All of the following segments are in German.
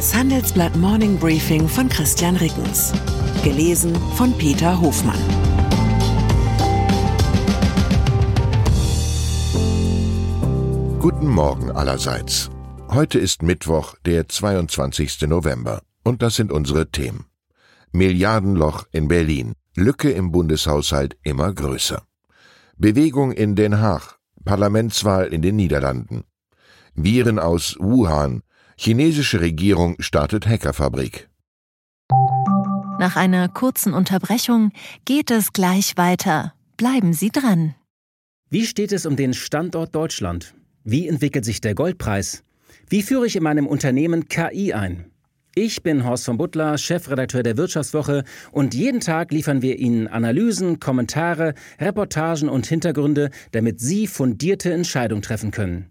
Das Handelsblatt Morning Briefing von Christian Rickens. Gelesen von Peter Hofmann. Guten Morgen allerseits. Heute ist Mittwoch, der 22. November. Und das sind unsere Themen. Milliardenloch in Berlin. Lücke im Bundeshaushalt immer größer. Bewegung in Den Haag. Parlamentswahl in den Niederlanden. Viren aus Wuhan. Chinesische Regierung startet Hackerfabrik. Nach einer kurzen Unterbrechung geht es gleich weiter. Bleiben Sie dran. Wie steht es um den Standort Deutschland? Wie entwickelt sich der Goldpreis? Wie führe ich in meinem Unternehmen KI ein? Ich bin Horst von Butler, Chefredakteur der Wirtschaftswoche und jeden Tag liefern wir Ihnen Analysen, Kommentare, Reportagen und Hintergründe, damit Sie fundierte Entscheidungen treffen können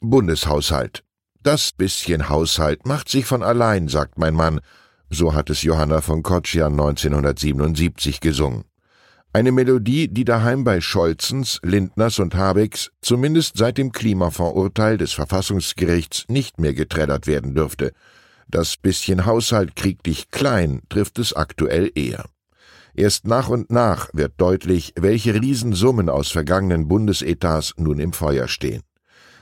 Bundeshaushalt. Das bisschen Haushalt macht sich von allein, sagt mein Mann. So hat es Johanna von Kotschian 1977 gesungen. Eine Melodie, die daheim bei Scholzens, Lindners und Habecks zumindest seit dem Klimafondsurteil des Verfassungsgerichts nicht mehr geträllert werden dürfte. Das bisschen Haushalt krieg dich klein trifft es aktuell eher. Erst nach und nach wird deutlich, welche Riesensummen aus vergangenen Bundesetats nun im Feuer stehen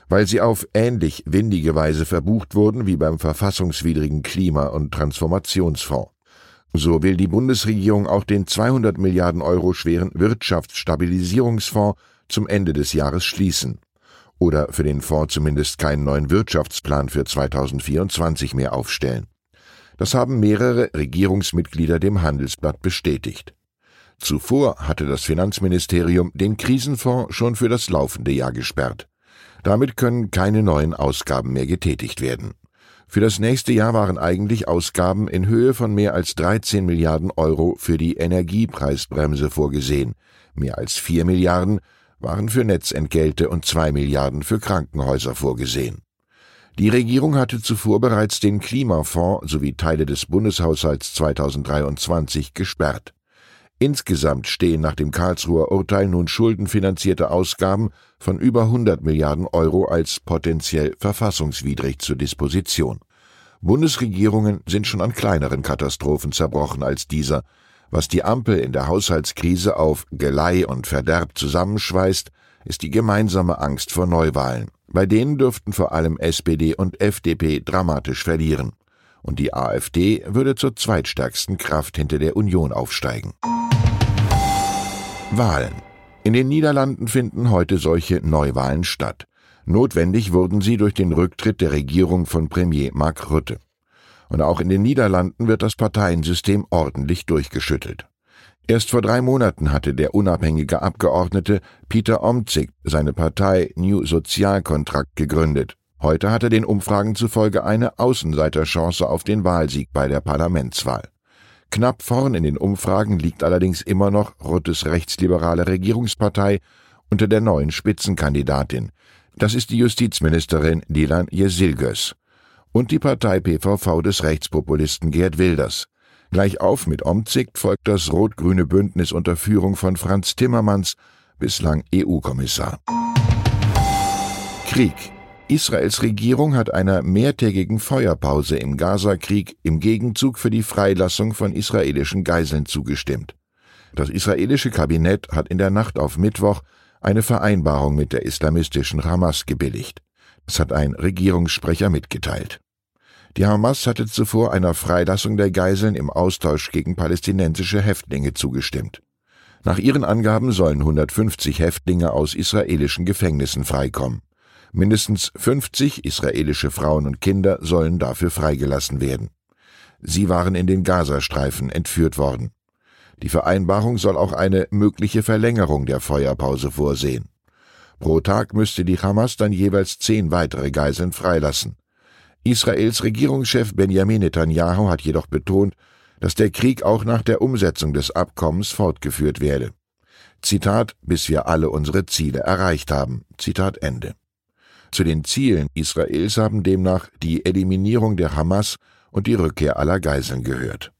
weil sie auf ähnlich windige Weise verbucht wurden wie beim verfassungswidrigen Klima- und Transformationsfonds. So will die Bundesregierung auch den 200 Milliarden Euro schweren Wirtschaftsstabilisierungsfonds zum Ende des Jahres schließen. Oder für den Fonds zumindest keinen neuen Wirtschaftsplan für 2024 mehr aufstellen. Das haben mehrere Regierungsmitglieder dem Handelsblatt bestätigt. Zuvor hatte das Finanzministerium den Krisenfonds schon für das laufende Jahr gesperrt. Damit können keine neuen Ausgaben mehr getätigt werden. Für das nächste Jahr waren eigentlich Ausgaben in Höhe von mehr als 13 Milliarden Euro für die Energiepreisbremse vorgesehen. Mehr als 4 Milliarden waren für Netzentgelte und 2 Milliarden für Krankenhäuser vorgesehen. Die Regierung hatte zuvor bereits den Klimafonds sowie Teile des Bundeshaushalts 2023 gesperrt. Insgesamt stehen nach dem Karlsruher Urteil nun schuldenfinanzierte Ausgaben von über 100 Milliarden Euro als potenziell verfassungswidrig zur Disposition. Bundesregierungen sind schon an kleineren Katastrophen zerbrochen als dieser. Was die Ampel in der Haushaltskrise auf Gelei und Verderb zusammenschweißt, ist die gemeinsame Angst vor Neuwahlen. Bei denen dürften vor allem SPD und FDP dramatisch verlieren. Und die AfD würde zur zweitstärksten Kraft hinter der Union aufsteigen. Wahlen. In den Niederlanden finden heute solche Neuwahlen statt. Notwendig wurden sie durch den Rücktritt der Regierung von Premier Mark Rutte. Und auch in den Niederlanden wird das Parteiensystem ordentlich durchgeschüttelt. Erst vor drei Monaten hatte der unabhängige Abgeordnete Peter Omtzigt seine Partei New Sozialkontrakt gegründet. Heute hat er den Umfragen zufolge eine Außenseiterchance auf den Wahlsieg bei der Parlamentswahl. Knapp vorn in den Umfragen liegt allerdings immer noch Ruttes rechtsliberale Regierungspartei unter der neuen Spitzenkandidatin. Das ist die Justizministerin Dilan Yesilgös und die Partei PVV des Rechtspopulisten Gerd Wilders. Gleich auf mit Omzigt folgt das rot-grüne Bündnis unter Führung von Franz Timmermans, bislang EU-Kommissar. Krieg Israels Regierung hat einer mehrtägigen Feuerpause im Gazakrieg im Gegenzug für die Freilassung von israelischen Geiseln zugestimmt. Das israelische Kabinett hat in der Nacht auf Mittwoch eine Vereinbarung mit der islamistischen Hamas gebilligt. Das hat ein Regierungssprecher mitgeteilt. Die Hamas hatte zuvor einer Freilassung der Geiseln im Austausch gegen palästinensische Häftlinge zugestimmt. Nach ihren Angaben sollen 150 Häftlinge aus israelischen Gefängnissen freikommen. Mindestens 50 israelische Frauen und Kinder sollen dafür freigelassen werden. Sie waren in den Gazastreifen entführt worden. Die Vereinbarung soll auch eine mögliche Verlängerung der Feuerpause vorsehen. Pro Tag müsste die Hamas dann jeweils zehn weitere Geiseln freilassen. Israels Regierungschef Benjamin Netanyahu hat jedoch betont, dass der Krieg auch nach der Umsetzung des Abkommens fortgeführt werde. Zitat, bis wir alle unsere Ziele erreicht haben. Zitat Ende. Zu den Zielen Israels haben demnach die Eliminierung der Hamas und die Rückkehr aller Geiseln gehört.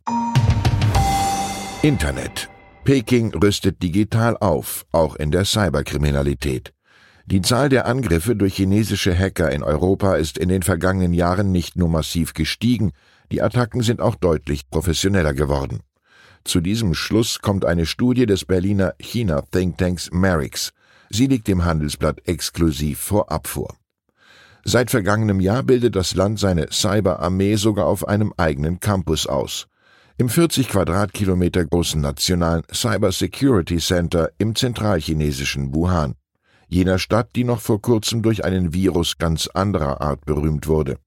Internet. Peking rüstet digital auf, auch in der Cyberkriminalität. Die Zahl der Angriffe durch chinesische Hacker in Europa ist in den vergangenen Jahren nicht nur massiv gestiegen, die Attacken sind auch deutlich professioneller geworden. Zu diesem Schluss kommt eine Studie des Berliner China-Thinktanks Merix. Sie liegt dem Handelsblatt exklusiv vorab vor. Seit vergangenem Jahr bildet das Land seine Cyberarmee sogar auf einem eigenen Campus aus. Im 40 Quadratkilometer großen nationalen Cyber Security Center im zentralchinesischen Wuhan, jener Stadt, die noch vor kurzem durch einen Virus ganz anderer Art berühmt wurde.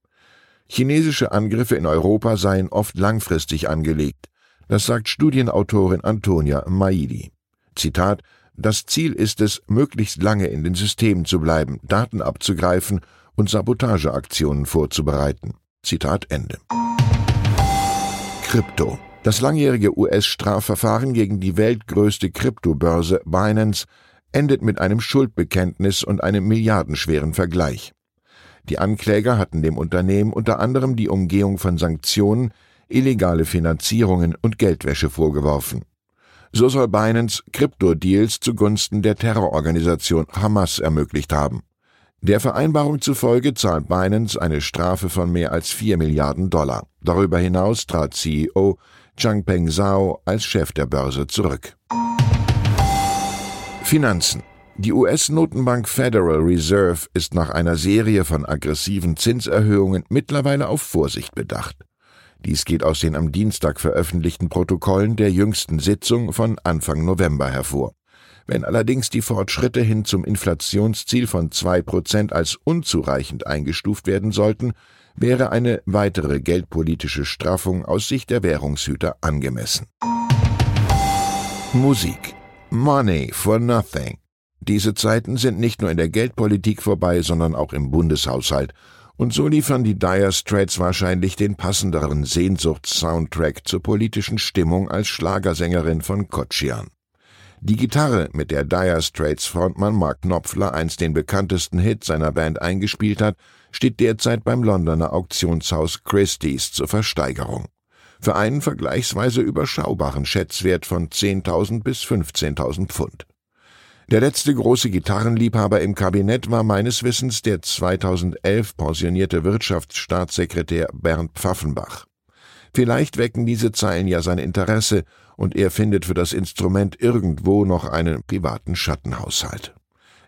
Chinesische Angriffe in Europa seien oft langfristig angelegt. Das sagt Studienautorin Antonia Maidi. Zitat Das Ziel ist es, möglichst lange in den Systemen zu bleiben, Daten abzugreifen und Sabotageaktionen vorzubereiten. Zitat Ende. Krypto. Das langjährige US-Strafverfahren gegen die weltgrößte Kryptobörse Binance endet mit einem Schuldbekenntnis und einem milliardenschweren Vergleich. Die Ankläger hatten dem Unternehmen unter anderem die Umgehung von Sanktionen, illegale Finanzierungen und Geldwäsche vorgeworfen. So soll Binance Krypto-Deals zugunsten der Terrororganisation Hamas ermöglicht haben. Der Vereinbarung zufolge zahlt Binance eine Strafe von mehr als 4 Milliarden Dollar. Darüber hinaus trat CEO Changpeng Zhao als Chef der Börse zurück. Finanzen die US-Notenbank Federal Reserve ist nach einer Serie von aggressiven Zinserhöhungen mittlerweile auf Vorsicht bedacht. Dies geht aus den am Dienstag veröffentlichten Protokollen der jüngsten Sitzung von Anfang November hervor. Wenn allerdings die Fortschritte hin zum Inflationsziel von zwei Prozent als unzureichend eingestuft werden sollten, wäre eine weitere geldpolitische Straffung aus Sicht der Währungshüter angemessen. Musik Money for Nothing diese Zeiten sind nicht nur in der Geldpolitik vorbei, sondern auch im Bundeshaushalt. Und so liefern die Dire Straits wahrscheinlich den passenderen Sehnsuchts-Soundtrack zur politischen Stimmung als Schlagersängerin von Kotschian. Die Gitarre, mit der Dire Straits Frontmann Mark Knopfler einst den bekanntesten Hit seiner Band eingespielt hat, steht derzeit beim Londoner Auktionshaus Christie's zur Versteigerung. Für einen vergleichsweise überschaubaren Schätzwert von 10.000 bis 15.000 Pfund. Der letzte große Gitarrenliebhaber im Kabinett war meines Wissens der 2011 pensionierte Wirtschaftsstaatssekretär Bernd Pfaffenbach. Vielleicht wecken diese Zeilen ja sein Interesse und er findet für das Instrument irgendwo noch einen privaten Schattenhaushalt.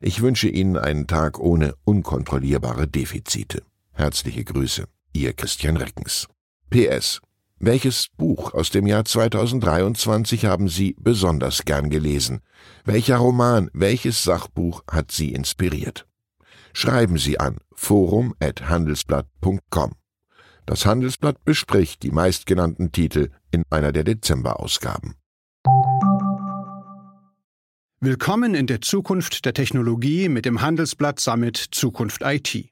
Ich wünsche Ihnen einen Tag ohne unkontrollierbare Defizite. Herzliche Grüße, Ihr Christian Reckens. PS welches Buch aus dem Jahr 2023 haben Sie besonders gern gelesen? Welcher Roman, welches Sachbuch hat Sie inspiriert? Schreiben Sie an forum@handelsblatt.com. Das Handelsblatt bespricht die meistgenannten Titel in einer der Dezemberausgaben. Willkommen in der Zukunft der Technologie mit dem Handelsblatt Summit Zukunft IT.